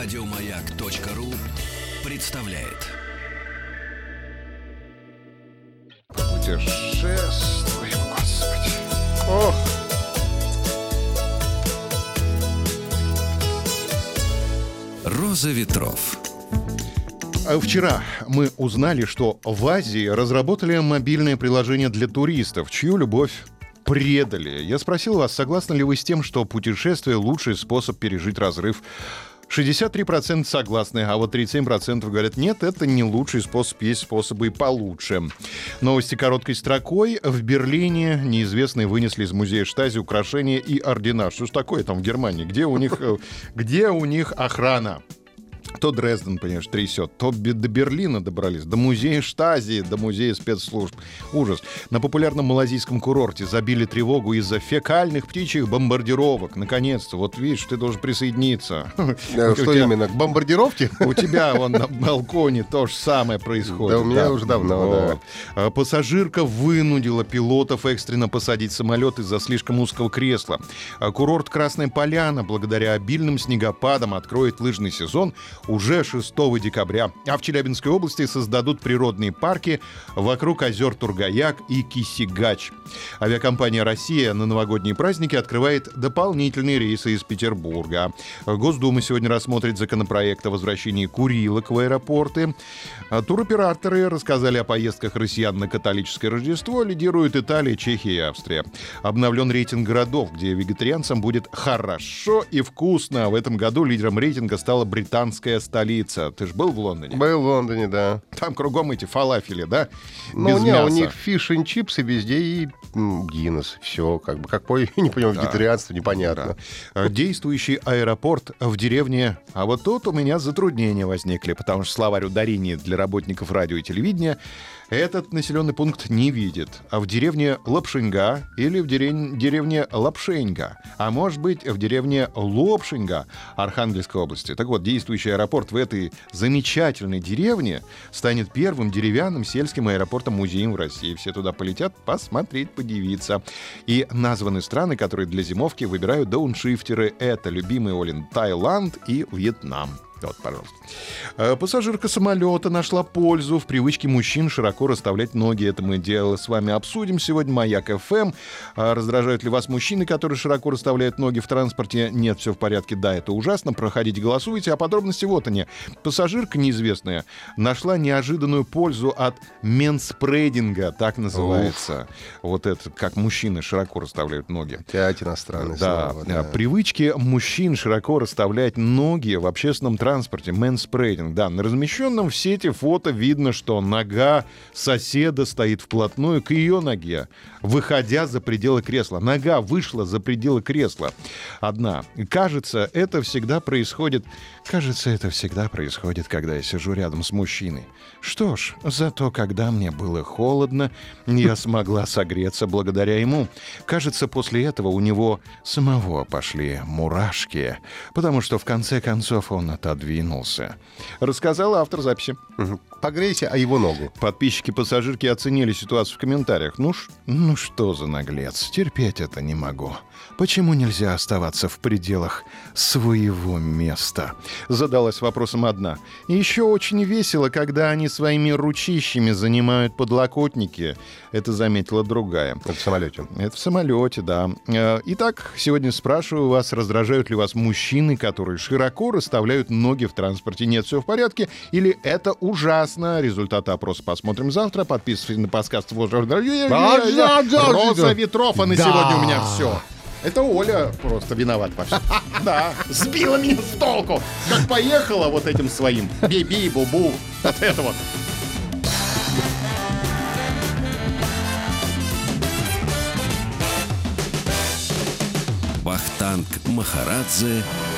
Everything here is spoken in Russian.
Радиомаяк.ру представляет. Путешествуем, Господи. Ох. Роза ветров. А Вчера мы узнали, что в Азии разработали мобильное приложение для туристов, чью любовь предали. Я спросил вас, согласны ли вы с тем, что путешествие — лучший способ пережить разрыв 63% согласны, а вот 37% говорят, нет, это не лучший способ, есть способы и получше. Новости короткой строкой. В Берлине неизвестные вынесли из музея Штази украшения и ордена. Что ж такое там в Германии? Где у них, э, где у них охрана? То Дрезден, понимаешь, трясет, то до Берлина добрались, до музея Штази, до музея спецслужб. Ужас. На популярном малазийском курорте забили тревогу из-за фекальных птичьих бомбардировок. Наконец-то, вот видишь, ты должен присоединиться. Что тебя- именно, к бомбардировке? У тебя вон на балконе то же самое происходит. Да, у меня уже давно, Вот. А Пассажирка вынудила пилотов экстренно посадить самолет из-за слишком узкого кресла. А Курорт Красная Поляна благодаря обильным снегопадам откроет лыжный сезон уже 6 декабря. А в Челябинской области создадут природные парки вокруг озер Тургаяк и Кисигач. Авиакомпания «Россия» на новогодние праздники открывает дополнительные рейсы из Петербурга. Госдума сегодня рассмотрит законопроект о возвращении курилок в аэропорты. Туроператоры рассказали о поездках россиян на католическое Рождество. Лидируют Италия, Чехия и Австрия. Обновлен рейтинг городов, где вегетарианцам будет хорошо и вкусно. В этом году лидером рейтинга стала британская столица. Ты же был в Лондоне? Был в Лондоне, да. Там кругом эти фалафели, да? Ну, Без не, у мяса. них фиш и чипсы везде и Гиннес. Все, как бы, какое, не понимаю, вегетарианство, непонятно. Э, Действующий аэропорт в деревне. А вот тут у меня затруднения возникли, потому что словарь ударений для работников радио и телевидения этот населенный пункт не видит. А в деревне Лапшинга или в деревне, деревне Лапшеньга, а может быть в деревне Лопшинга Архангельской области. Так вот, действующий аэропорт в этой замечательной деревне станет первым деревянным сельским аэропортом-музеем в России. Все туда полетят посмотреть, подивиться. И названы страны, которые для зимовки выбирают дауншифтеры. Это любимый Олин Таиланд и Вьетнам. Вот, пожалуйста. Э, Пассажирка самолета нашла пользу в привычке мужчин широко расставлять ноги. Это мы дело с вами обсудим сегодня. Маяк ФМ. А Раздражают ли вас мужчины, которые широко расставляют ноги в транспорте? Нет, все в порядке. Да, это ужасно. Проходите, голосуйте. А подробности вот они. Пассажирка неизвестная нашла неожиданную пользу от менспрейдинга, так называется. Вот это, как мужчины широко расставляют ноги. Опять иностранные Да, слова, а, привычки мужчин широко расставлять ноги в общественном транспорте, мэнспрейдинг. Да, на размещенном в сети фото видно, что нога соседа стоит вплотную к ее ноге, выходя за пределы кресла. Нога вышла за пределы кресла. Одна. Кажется, это всегда происходит... Кажется, это всегда происходит, когда я сижу рядом с мужчиной. Что ж, зато когда мне было холодно, я смогла согреться благодаря ему. Кажется, после этого у него самого пошли мурашки, потому что в конце концов он отодвинулся. Рассказал автор записи. Мгм. Погрейся о его ногу. Подписчики-пассажирки оценили ситуацию в комментариях. Ну, ш- ну что за наглец, терпеть это не могу. Почему нельзя оставаться в пределах своего места? Задалась вопросом одна. Еще очень весело, когда они своими ручищами занимают подлокотники. Это заметила другая. Это в самолете. Это в самолете, да. Э, Итак, сегодня спрашиваю вас, раздражают ли вас мужчины, которые широко расставляют ноги в транспорте? Нет, все в порядке? Или это ужасно? Результаты опроса посмотрим завтра. Подписывайтесь на подкаст «Роза ветров», а на сегодня у меня все. Это Оля просто виноват во всем. Да, сбила меня с толку. Как поехала вот этим своим би-би, бу-бу. Вот это вот. Вахтанг Махарадзе